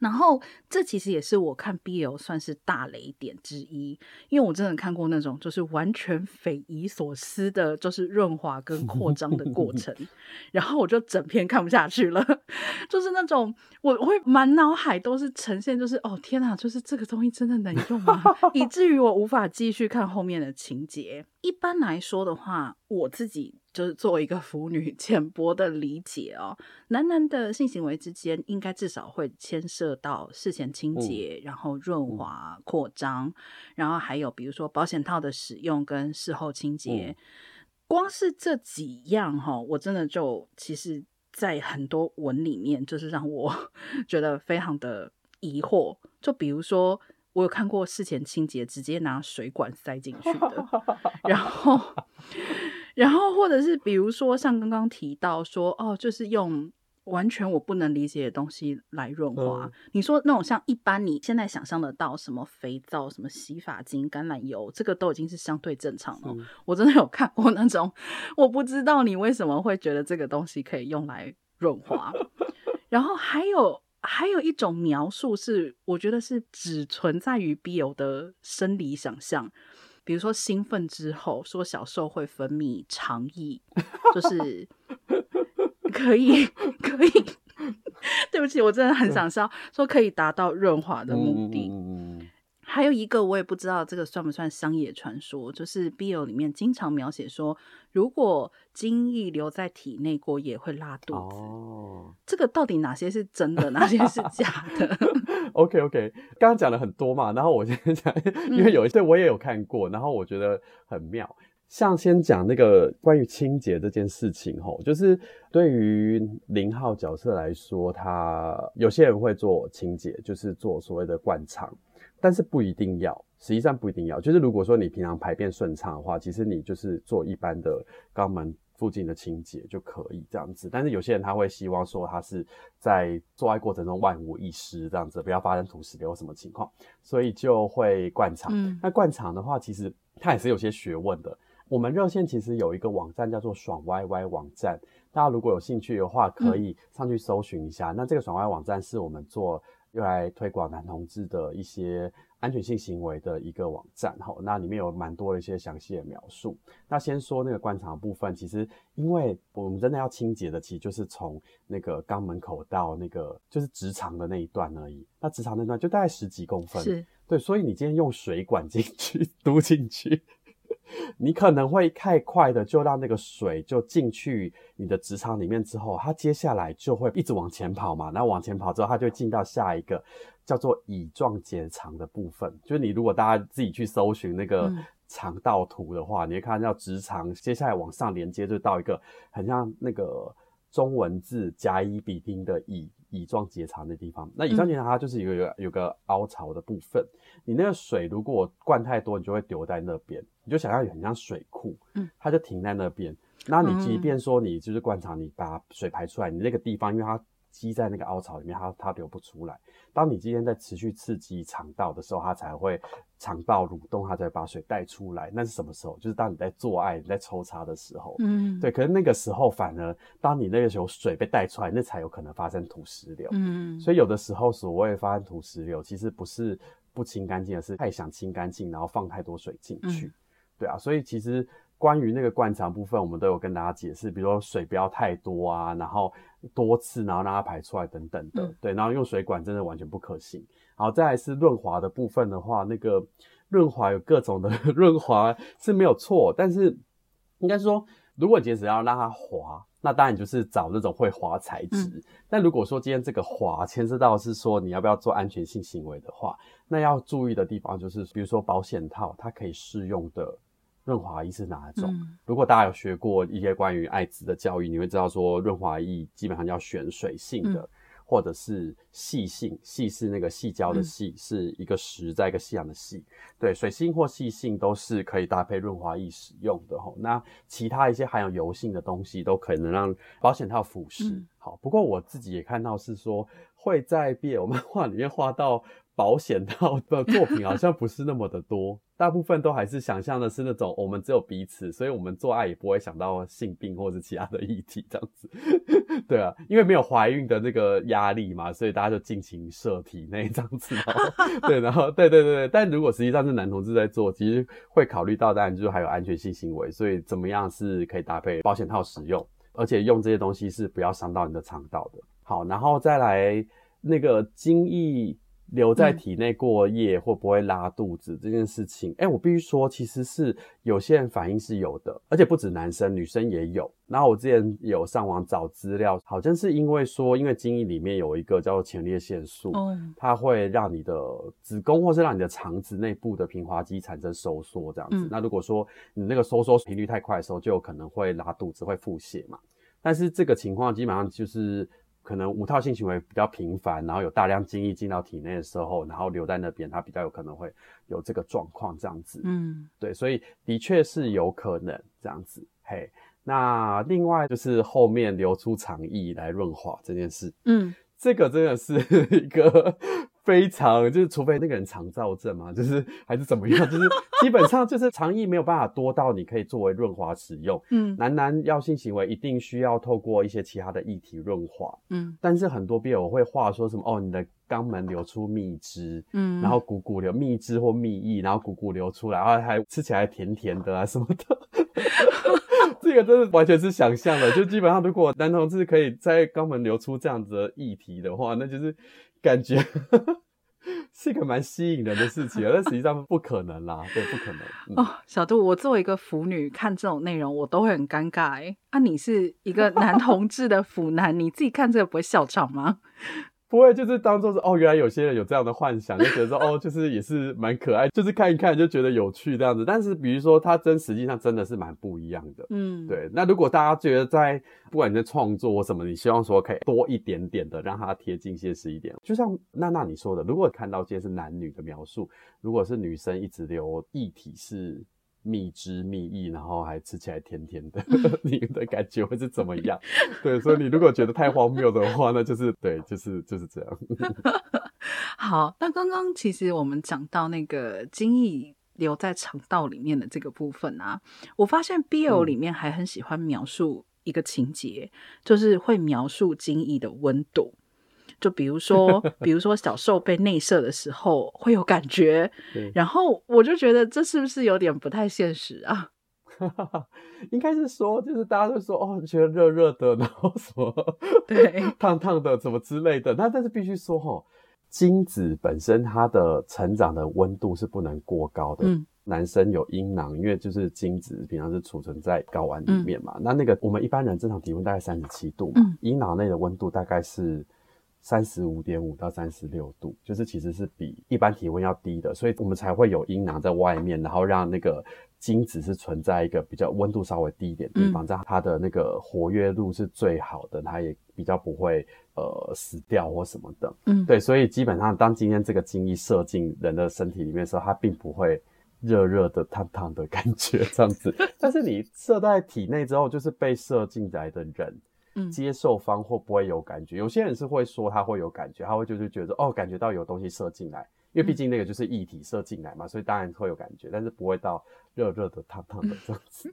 然后，这其实也是我看 BL 算是大雷点之一，因为我真的看过那种就是完全匪夷所思的，就是润滑跟扩张的过程，然后我就整篇看不下去了，就是那种我会满脑海都是呈现，就是哦天哪，就是这个东西真的能用吗？以至于我无法继续看后面的情节。一般来说的话，我自己。就是作为一个腐女 浅薄的理解哦，男男的性行为之间应该至少会牵涉到事前清洁，嗯、然后润滑、扩张，然后还有比如说保险套的使用跟事后清洁。嗯、光是这几样哈，我真的就其实，在很多文里面，就是让我 觉得非常的疑惑。就比如说，我有看过事前清洁直接拿水管塞进去的，然 后。然后，或者是比如说，像刚刚提到说，哦，就是用完全我不能理解的东西来润滑。嗯、你说那种像一般你现在想象得到什么肥皂、什么洗发精、橄榄油，这个都已经是相对正常了。嗯、我真的有看过那种，我不知道你为什么会觉得这个东西可以用来润滑。然后还有还有一种描述是，我觉得是只存在于 BL 的生理想象。比如说兴奋之后，说小受会分泌肠液，就是 可以可以。对不起，我真的很想笑，说可以达到润滑的目的。还有一个我也不知道这个算不算商业传说，就是 BL 里面经常描写说，如果精液留在体内过夜会拉肚子。哦，这个到底哪些是真的，哪些是假的？OK OK，刚刚讲了很多嘛，然后我先讲，因为有一些我也有看过，然后我觉得很妙。像先讲那个关于清洁这件事情吼，就是对于零号角色来说，他有些人会做清洁，就是做所谓的灌肠，但是不一定要，实际上不一定要。就是如果说你平常排便顺畅的话，其实你就是做一般的肛门附近的清洁就可以这样子。但是有些人他会希望说他是在做爱过程中万无一失这样子，不要发生土石流什么情况，所以就会灌肠。嗯，那灌肠的话，其实它也是有些学问的。我们热线其实有一个网站叫做爽歪歪网站，大家如果有兴趣的话，可以上去搜寻一下。嗯、那这个爽歪网站是我们做用来推广男同志的一些安全性行为的一个网站，哈，那里面有蛮多的一些详细的描述。那先说那个观察部分，其实因为我们真的要清洁的，其实就是从那个肛门口到那个就是直肠的那一段而已。那直肠那段就大概十几公分，是对，所以你今天用水管进去，嘟进去。你可能会太快的就让那个水就进去你的直肠里面之后，它接下来就会一直往前跑嘛，然后往前跑之后，它就会进到下一个叫做乙状结肠的部分。就是你如果大家自己去搜寻那个肠道图的话，嗯、你会看到直肠接下来往上连接就到一个很像那个中文字甲乙丙丁的乙。乙状结肠的地方，那乙状结肠它就是有一个有个凹槽的部分。嗯、你那个水如果灌太多，你就会留在那边。你就想象很像水库，嗯，它就停在那边。那你即便说你就是灌肠，你把水排出来，你那个地方因为它积在那个凹槽里面，它它流不出来。当你今天在持续刺激肠道的时候，它才会肠道蠕动，它才会把水带出来。那是什么时候？就是当你在做爱、你在抽插的时候。嗯，对。可是那个时候，反而当你那个时候水被带出来，那才有可能发生土石流。嗯，所以有的时候所谓发生土石流，其实不是不清干净，而是太想清干净，然后放太多水进去。嗯，对啊，所以其实。关于那个灌肠部分，我们都有跟大家解释，比如说水不要太多啊，然后多次，然后让它排出来等等的，嗯、对，然后用水管真的完全不可行。好，再来是润滑的部分的话，那个润滑有各种的 润滑是没有错，但是应该说，如果你只要让它滑，那当然就是找那种会滑材质。嗯、但如果说今天这个滑牵涉到是说你要不要做安全性行为的话，那要注意的地方就是，比如说保险套它可以适用的。润滑液是哪一种？嗯、如果大家有学过一些关于艾滋的教育，你会知道说润滑液基本上要选水性的，嗯、或者是细性。细是那个细胶的细，嗯、是一个石在一个夕阳的细。对，水性或细性都是可以搭配润滑液使用的吼。那其他一些含有油性的东西都可能让保险套腐蚀。嗯、好，不过我自己也看到是说会在 BL 漫画里面画到。保险套的 作品好像不是那么的多，大部分都还是想象的是那种我们只有彼此，所以我们做爱也不会想到性病或是其他的议题这样子。对啊，因为没有怀孕的那个压力嘛，所以大家就尽情射体那这样子。对，然后对对对对，但如果实际上是男同志在做，其实会考虑到当然就是还有安全性行为，所以怎么样是可以搭配保险套使用，而且用这些东西是不要伤到你的肠道的。好，然后再来那个精液。留在体内过夜会不会拉肚子这件事情，哎、嗯欸，我必须说，其实是有些人反应是有的，而且不止男生，女生也有。然后我之前有上网找资料，好像是因为说，因为精液里面有一个叫做前列腺素，嗯、它会让你的子宫或是让你的肠子内部的平滑肌产生收缩这样子。嗯、那如果说你那个收缩频率太快的时候，就有可能会拉肚子，会腹泻嘛。但是这个情况基本上就是。可能无套性行为比较频繁，然后有大量精液进到体内的时候，然后留在那边，它比较有可能会有这个状况这样子。嗯，对，所以的确是有可能这样子。嘿，那另外就是后面流出肠液来润滑这件事，嗯，这个真的是 一个。非常就是，除非那个人肠躁症嘛，就是还是怎么样，就是 基本上就是肠液没有办法多到你可以作为润滑使用。嗯，男男要性行为一定需要透过一些其他的液体润滑。嗯，但是很多病友会话说什么哦，你的肛门流出蜜汁，嗯，然后汩汩流蜜汁或蜜液，然后汩汩流出来，然后还吃起来甜甜的啊什么的。这个真的完全是想象的，就基本上如果男同志可以在肛门流出这样子的液体的话，那就是。感觉 是一个蛮吸引人的事情，但实际上不可能啦，对，不可能。哦，小杜，我作为一个腐女看这种内容，我都会很尴尬哎。啊，你是一个 男同志的腐男，你自己看这个不会笑场吗？不会，就是当做是哦，原来有些人有这样的幻想，就觉得说哦，就是也是蛮可爱，就是看一看就觉得有趣这样子。但是比如说，它真实际上真的是蛮不一样的。嗯，对。那如果大家觉得在不管你在创作什么，你希望说可以多一点点的让它贴近现实一点，就像娜娜你说的，如果看到这些是男女的描述，如果是女生一直留异体是。蜜汁蜜意，然后还吃起来甜甜的，你的感觉会是怎么样？对，所以你如果觉得太荒谬的话，那就是对，就是就是这样。好，那刚刚其实我们讲到那个精液留在肠道里面的这个部分啊，我发现 BL 里面还很喜欢描述一个情节，嗯、就是会描述精液的温度。就比如说，比如说小受被内射的时候会有感觉，对然后我就觉得这是不是有点不太现实啊？应该是说，就是大家都说哦，觉得热热的，然后什么 对烫烫的，什么之类的。那但是必须说哈，精子本身它的成长的温度是不能过高的。嗯，男生有阴囊，因为就是精子平常是储存在睾丸里面嘛。嗯、那那个我们一般人正常体温大概三十七度嘛，阴、嗯、囊内的温度大概是。三十五点五到三十六度，就是其实是比一般体温要低的，所以我们才会有阴囊在外面，然后让那个精子是存在一个比较温度稍微低一点的地方，这样、嗯、它的那个活跃度是最好的，它也比较不会呃死掉或什么的。嗯，对，所以基本上当今天这个精液射进人的身体里面的时候，它并不会热热的、烫烫的感觉这样子。但是你射在体内之后，就是被射进来的人。接受方会不会有感觉？有些人是会说他会有感觉，他会就是觉得哦，感觉到有东西射进来，因为毕竟那个就是液体射进来嘛，所以当然会有感觉，但是不会到热热的、烫烫的这样子。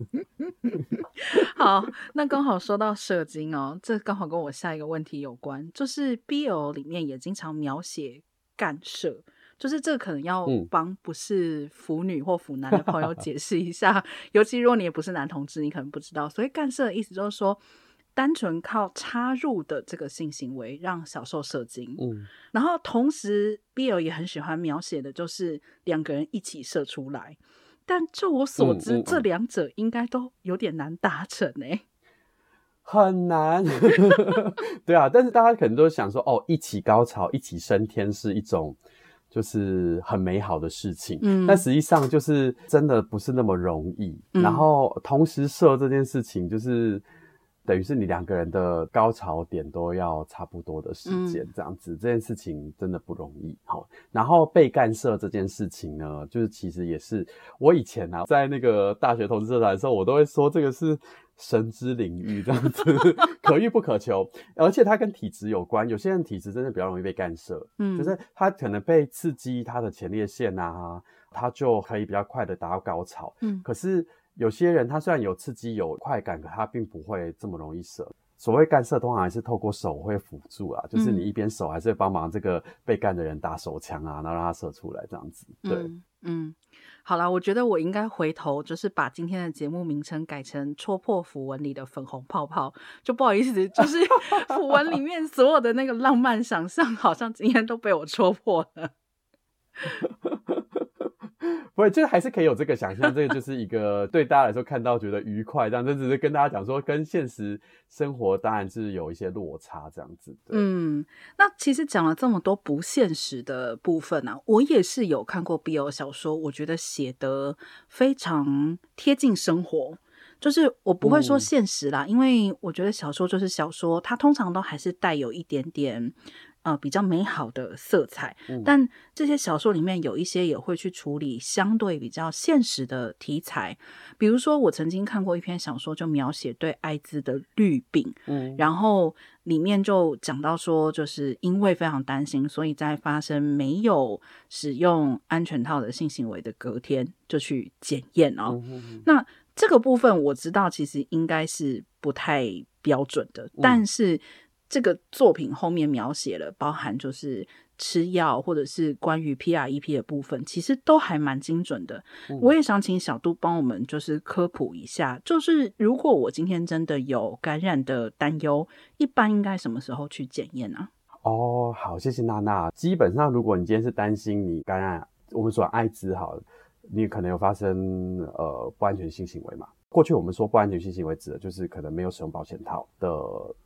好，那刚好说到射精哦，这刚好跟我下一个问题有关，就是 BL 里面也经常描写干射，就是这可能要帮不是腐女或腐男的朋友解释一下，嗯、尤其如果你也不是男同志，你可能不知道，所以干射的意思就是说。单纯靠插入的这个性行为让小受射精，嗯，然后同时 Bill 也很喜欢描写的就是两个人一起射出来，但就我所知，嗯嗯、这两者应该都有点难达成诶，很难，对啊，但是大家可能都想说，哦，一起高潮，一起升天是一种就是很美好的事情，嗯，但实际上就是真的不是那么容易，嗯、然后同时射这件事情就是。等于是你两个人的高潮点都要差不多的时间，这样子，嗯、这件事情真的不容易。好，然后被干涉这件事情呢，就是其实也是我以前啊，在那个大学同志社团的时候，我都会说这个是神之领域，这样子 可遇不可求，而且它跟体质有关。有些人体质真的比较容易被干涉，嗯，就是他可能被刺激他的前列腺啊，他就可以比较快的达到高潮，嗯，可是。有些人他虽然有刺激有快感，可他并不会这么容易射。所谓干射，通常还是透过手会辅助啊，就是你一边手还是会帮忙这个被干的人打手枪啊，然后让他射出来这样子。对，嗯，嗯，好啦，我觉得我应该回头就是把今天的节目名称改成《戳破符文里的粉红泡泡》，就不好意思，就是 符文里面所有的那个浪漫想象，好像今天都被我戳破了。不会，就是还是可以有这个想象，这个就是一个对大家来说看到觉得愉快，这样，这只是跟大家讲说，跟现实生活当然是有一些落差这样子的。嗯，那其实讲了这么多不现实的部分啊，我也是有看过 BL 小说，我觉得写得非常贴近生活，就是我不会说现实啦，嗯、因为我觉得小说就是小说，它通常都还是带有一点点。呃，比较美好的色彩，嗯、但这些小说里面有一些也会去处理相对比较现实的题材，比如说我曾经看过一篇小说，就描写对艾滋的绿病，嗯，然后里面就讲到说，就是因为非常担心，所以在发生没有使用安全套的性行为的隔天就去检验哦。嗯、哼哼那这个部分我知道，其实应该是不太标准的，嗯、但是。这个作品后面描写了，包含就是吃药或者是关于 PrEP 的部分，其实都还蛮精准的。嗯、我也想请小杜帮我们就是科普一下，就是如果我今天真的有感染的担忧，一般应该什么时候去检验呢？哦，好，谢谢娜娜。基本上，如果你今天是担心你感染，我们说艾滋，好，你可能有发生呃不安全性行为嘛？过去我们说不安全性行为指的就是可能没有使用保险套的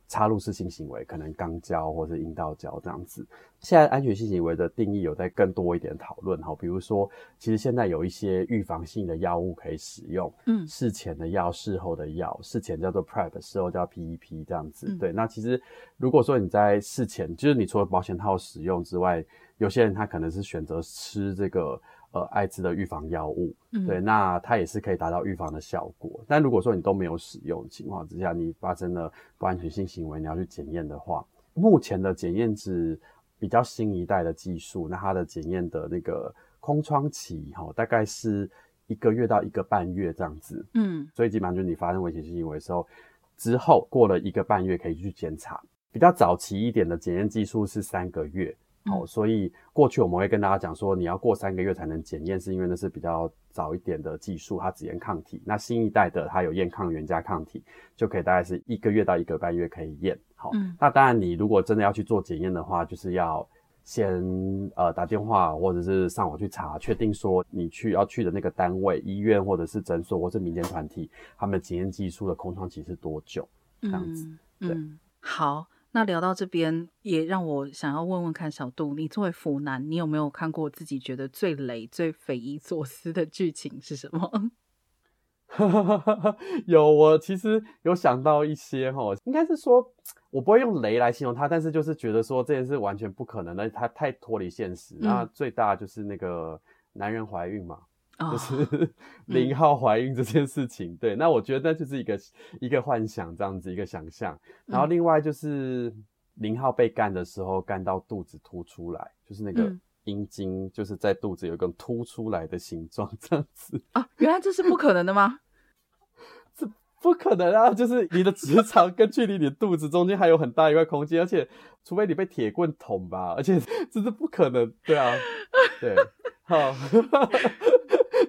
插入式性行为，可能肛交或是阴道交这样子。现在安全性行为的定义有在更多一点讨论哈，比如说，其实现在有一些预防性的药物可以使用，嗯，事前的药、事后的药，事前叫做 PrEP，事后叫 PEP 这样子。嗯、对，那其实如果说你在事前，就是你除了保险套使用之外，有些人他可能是选择吃这个。呃，艾滋的预防药物，嗯，对，那它也是可以达到预防的效果。但如果说你都没有使用的情况之下，你发生了不安全性行为，你要去检验的话，目前的检验值比较新一代的技术，那它的检验的那个空窗期，哈，大概是一个月到一个半月这样子，嗯，所以基本上就是你发生危险性行为的时候，之后过了一个半月可以去检查。比较早期一点的检验技术是三个月。好，所以过去我们会跟大家讲说，你要过三个月才能检验，是因为那是比较早一点的技术，它只验抗体。那新一代的它有验抗原加抗体，就可以大概是一个月到一个半月可以验。好，嗯、那当然你如果真的要去做检验的话，就是要先呃打电话或者是上网去查，确定说你去要去的那个单位、医院或者是诊所或是民间团体，他们检验技术的空窗期是多久？这样子，嗯、对、嗯，好。那聊到这边，也让我想要问问看小杜，你作为腐男，你有没有看过自己觉得最雷、最匪夷所思的剧情是什么？有，我其实有想到一些哈，应该是说我不会用雷来形容它，但是就是觉得说这件事完全不可能的，它太脱离现实。那、嗯、最大就是那个男人怀孕嘛。就是 零号怀孕这件事情，嗯、对，那我觉得那就是一个一个幻想这样子一个想象。然后另外就是零号被干的时候干到肚子凸出来，就是那个阴茎就是在肚子有一个凸出来的形状这样子啊，原来这是不可能的吗？这不可能啊！就是你的直肠跟距离你的肚子中间还有很大一块空间，而且除非你被铁棍捅吧，而且 这是不可能，对啊，对，好。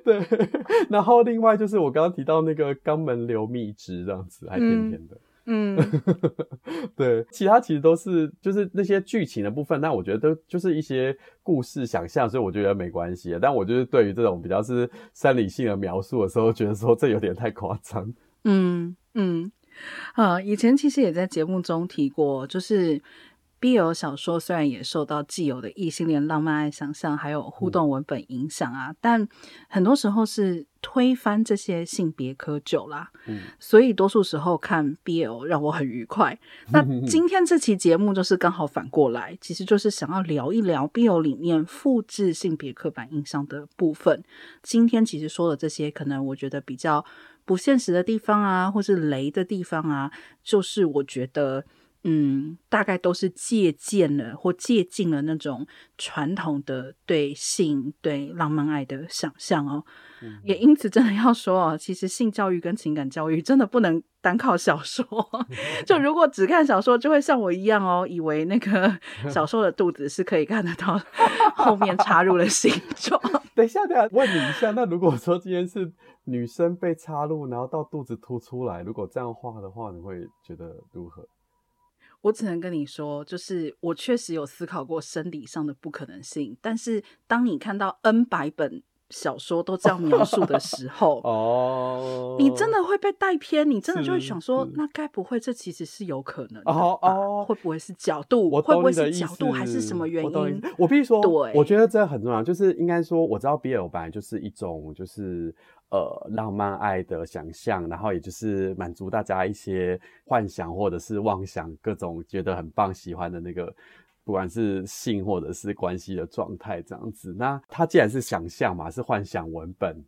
对，然后另外就是我刚刚提到那个肛门流蜜汁这样子，还甜甜的。嗯，嗯 对，其他其实都是就是那些剧情的部分，但我觉得都就是一些故事想象，所以我觉得没关系。但我就是对于这种比较是生理性的描述的时候，觉得说这有点太夸张。嗯嗯，啊，以前其实也在节目中提过，就是。BL 小说虽然也受到既有的异性恋浪漫爱想象，还有互动文本影响啊，嗯、但很多时候是推翻这些性别窠臼啦。嗯，所以多数时候看 BL 让我很愉快。那今天这期节目就是刚好反过来，其实就是想要聊一聊 BL 里面复制性别刻板印象的部分。今天其实说的这些，可能我觉得比较不现实的地方啊，或是雷的地方啊，就是我觉得。嗯，大概都是借鉴了或借鉴了那种传统的对性、对浪漫爱的想象哦。嗯、也因此，真的要说哦，其实性教育跟情感教育真的不能单靠小说。就如果只看小说，就会像我一样哦，以为那个 小说的肚子是可以看得到后面插入了形状。等一下，等一下，问你一下，那如果说今天是女生被插入，然后到肚子凸出来，如果这样画的话，你会觉得如何？我只能跟你说，就是我确实有思考过生理上的不可能性，但是当你看到 N 百本小说都这样描述的时候，哦，你真的会被带偏，你真的就会想说，那该不会这其实是有可能的哦，哦，会不会是角度？会不会是角度，还是什么原因？我，我必须说，对，我觉得这很重要，就是应该说，我知道 BL 本来就是一种，就是。呃，浪漫爱的想象，然后也就是满足大家一些幻想或者是妄想，各种觉得很棒、喜欢的那个，不管是性或者是关系的状态这样子。那它既然是想象嘛，是幻想文本，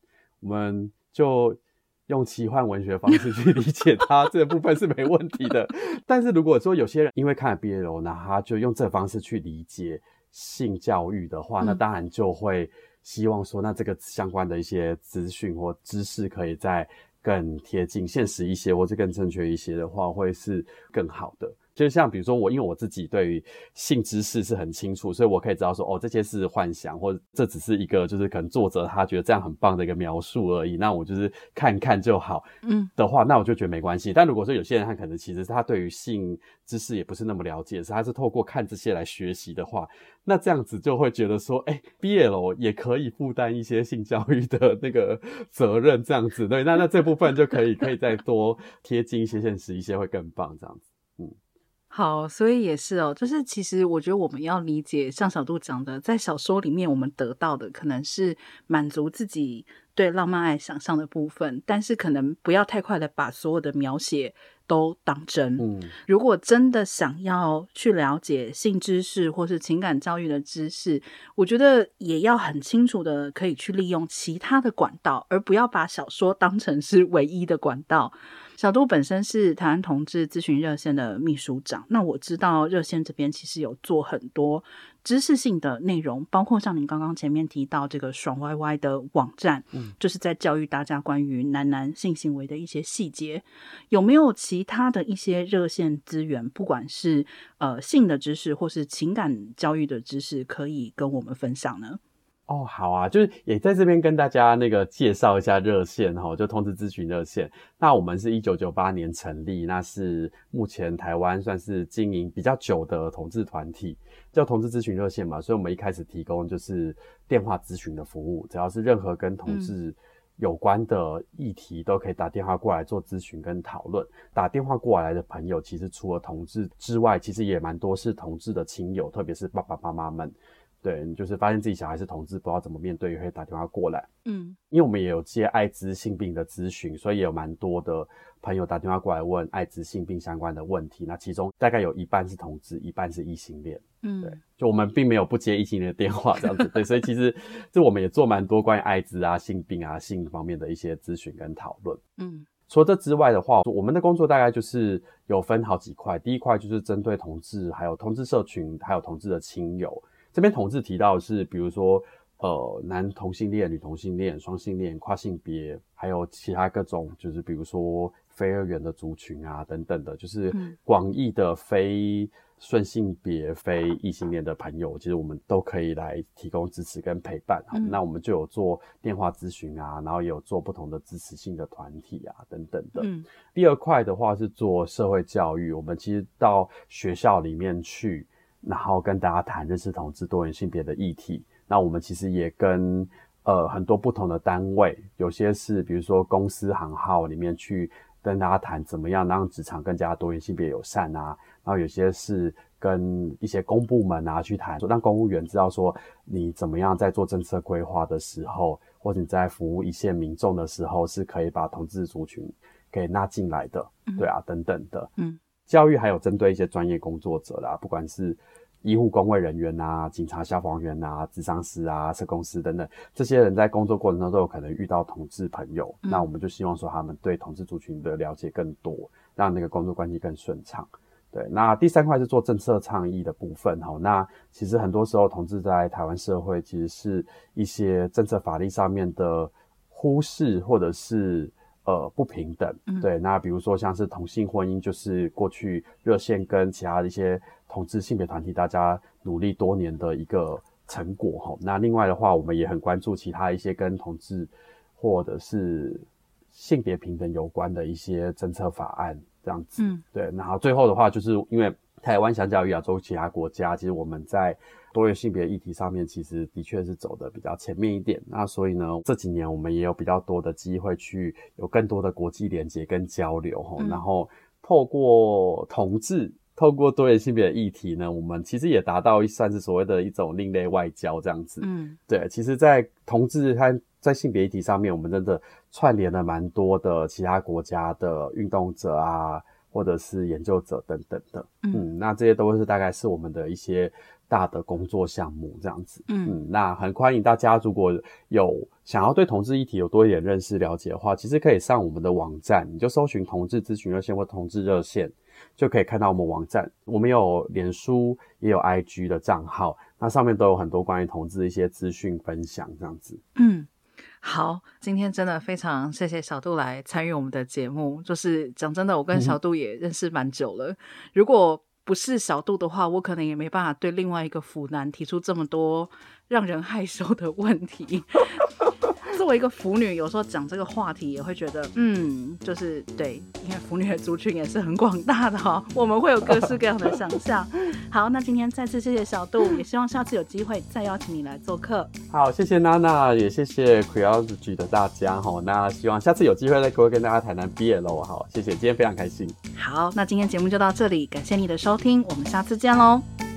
我们就用奇幻文学方式去理解它，这个部分是没问题的。但是如果说有些人因为看了 BL，那他就用这方式去理解性教育的话，那当然就会。希望说，那这个相关的一些资讯或知识，可以再更贴近现实一些，或者更正确一些的话，会是更好的。就像比如说我，因为我自己对于性知识是很清楚，所以我可以知道说，哦，这些是幻想，或者这只是一个就是可能作者他觉得这样很棒的一个描述而已。那我就是看看就好，嗯的话，那我就觉得没关系。但如果说有些人他可能其实他对于性知识也不是那么了解，是他是透过看这些来学习的话，那这样子就会觉得说，哎，BL 也可以负担一些性教育的那个责任，这样子对，那那这部分就可以可以再多贴近一些现实一些会更棒，这样子。好，所以也是哦，就是其实我觉得我们要理解，像小杜讲的，在小说里面我们得到的可能是满足自己对浪漫爱想象的部分，但是可能不要太快的把所有的描写都当真。嗯，如果真的想要去了解性知识或是情感教育的知识，我觉得也要很清楚的可以去利用其他的管道，而不要把小说当成是唯一的管道。小杜本身是台湾同志咨询热线的秘书长，那我知道热线这边其实有做很多知识性的内容，包括像您刚刚前面提到这个爽歪歪的网站，嗯，就是在教育大家关于男男性行为的一些细节。有没有其他的一些热线资源，不管是呃性的知识或是情感教育的知识，可以跟我们分享呢？哦，好啊，就是也在这边跟大家那个介绍一下热线哈，就同志咨询热线。那我们是一九九八年成立，那是目前台湾算是经营比较久的同志团体，叫同志咨询热线嘛。所以我们一开始提供就是电话咨询的服务，只要是任何跟同志有关的议题，都可以打电话过来做咨询跟讨论。打电话过来的朋友，其实除了同志之外，其实也蛮多是同志的亲友，特别是爸爸妈妈们。对，你就是发现自己小孩是同志，不知道怎么面对，也会打电话过来。嗯，因为我们也有接艾滋性病的咨询，所以也有蛮多的朋友打电话过来问艾滋性病相关的问题。那其中大概有一半是同志，一半是异性恋。嗯，对，就我们并没有不接异性恋的电话这样子。对，所以其实这我们也做蛮多关于艾滋啊、性病啊、性方面的一些咨询跟讨论。嗯，除了这之外的话，我们的工作大概就是有分好几块。第一块就是针对同志，还有同志社群，还有同志的亲友。这边同志提到的是，比如说，呃，男同性恋、女同性恋、双性恋、跨性别，还有其他各种，就是比如说非二元的族群啊，等等的，就是广义的非顺性别、非异性恋的朋友，其实我们都可以来提供支持跟陪伴。嗯，那我们就有做电话咨询啊，然后也有做不同的支持性的团体啊，等等的。嗯，第二块的话是做社会教育，我们其实到学校里面去。然后跟大家谈认识同志多元性别的议题。那我们其实也跟呃很多不同的单位，有些是比如说公司行号里面去跟大家谈怎么样让职场更加多元性别友善啊。然后有些是跟一些公部门啊去谈，说让公务员知道说你怎么样在做政策规划的时候，或者你在服务一线民众的时候，是可以把同志族群给纳进来的，对啊，等等的，嗯。教育还有针对一些专业工作者啦，不管是医护工卫人员啊、警察、消防员啊、智商师啊、社工师等等，这些人在工作过程中都有可能遇到同志朋友，嗯、那我们就希望说他们对同志族群的了解更多，让那个工作关系更顺畅。对，那第三块是做政策倡议的部分哈。那其实很多时候同志在台湾社会其实是一些政策法律上面的忽视或者是。呃，不平等，对，那比如说像是同性婚姻，就是过去热线跟其他的一些同志性别团体，大家努力多年的一个成果哈。那另外的话，我们也很关注其他一些跟同志或者是性别平等有关的一些政策法案，这样子，嗯，对。然后最后的话，就是因为台湾相较于亚洲其他国家，其实我们在多元性别议题上面，其实的确是走的比较前面一点。那所以呢，这几年我们也有比较多的机会去有更多的国际连接跟交流。嗯、然后透过同志，透过多元性别的议题呢，我们其实也达到算是所谓的一种另类外交这样子。嗯，对。其实，在同志和在性别议题上面，我们真的串联了蛮多的其他国家的运动者啊，或者是研究者等等的。嗯，嗯，那这些都是大概是我们的一些。大的工作项目这样子，嗯，嗯，那很欢迎大家，如果有想要对同志议题有多一点认识了解的话，其实可以上我们的网站，你就搜寻同志咨询热线或同志热线，就可以看到我们网站。我们有脸书，也有 IG 的账号，那上面都有很多关于同志的一些资讯分享这样子。嗯，好，今天真的非常谢谢小杜来参与我们的节目。就是讲真的，我跟小杜也认识蛮久了，嗯、如果不是小度的话，我可能也没办法对另外一个腐男提出这么多让人害羞的问题。作为一个腐女，有时候讲这个话题也会觉得，嗯，就是对，因为腐女的族群也是很广大的哈，我们会有各式各样的想象。好，那今天再次谢谢小杜，也希望下次有机会再邀请你来做客。好，谢谢娜娜，也谢谢 Queerology 的大家哈。那希望下次有机会再过来跟大家谈谈 BL 喽。好，谢谢，今天非常开心。好，那今天节目就到这里，感谢你的收听，我们下次见喽。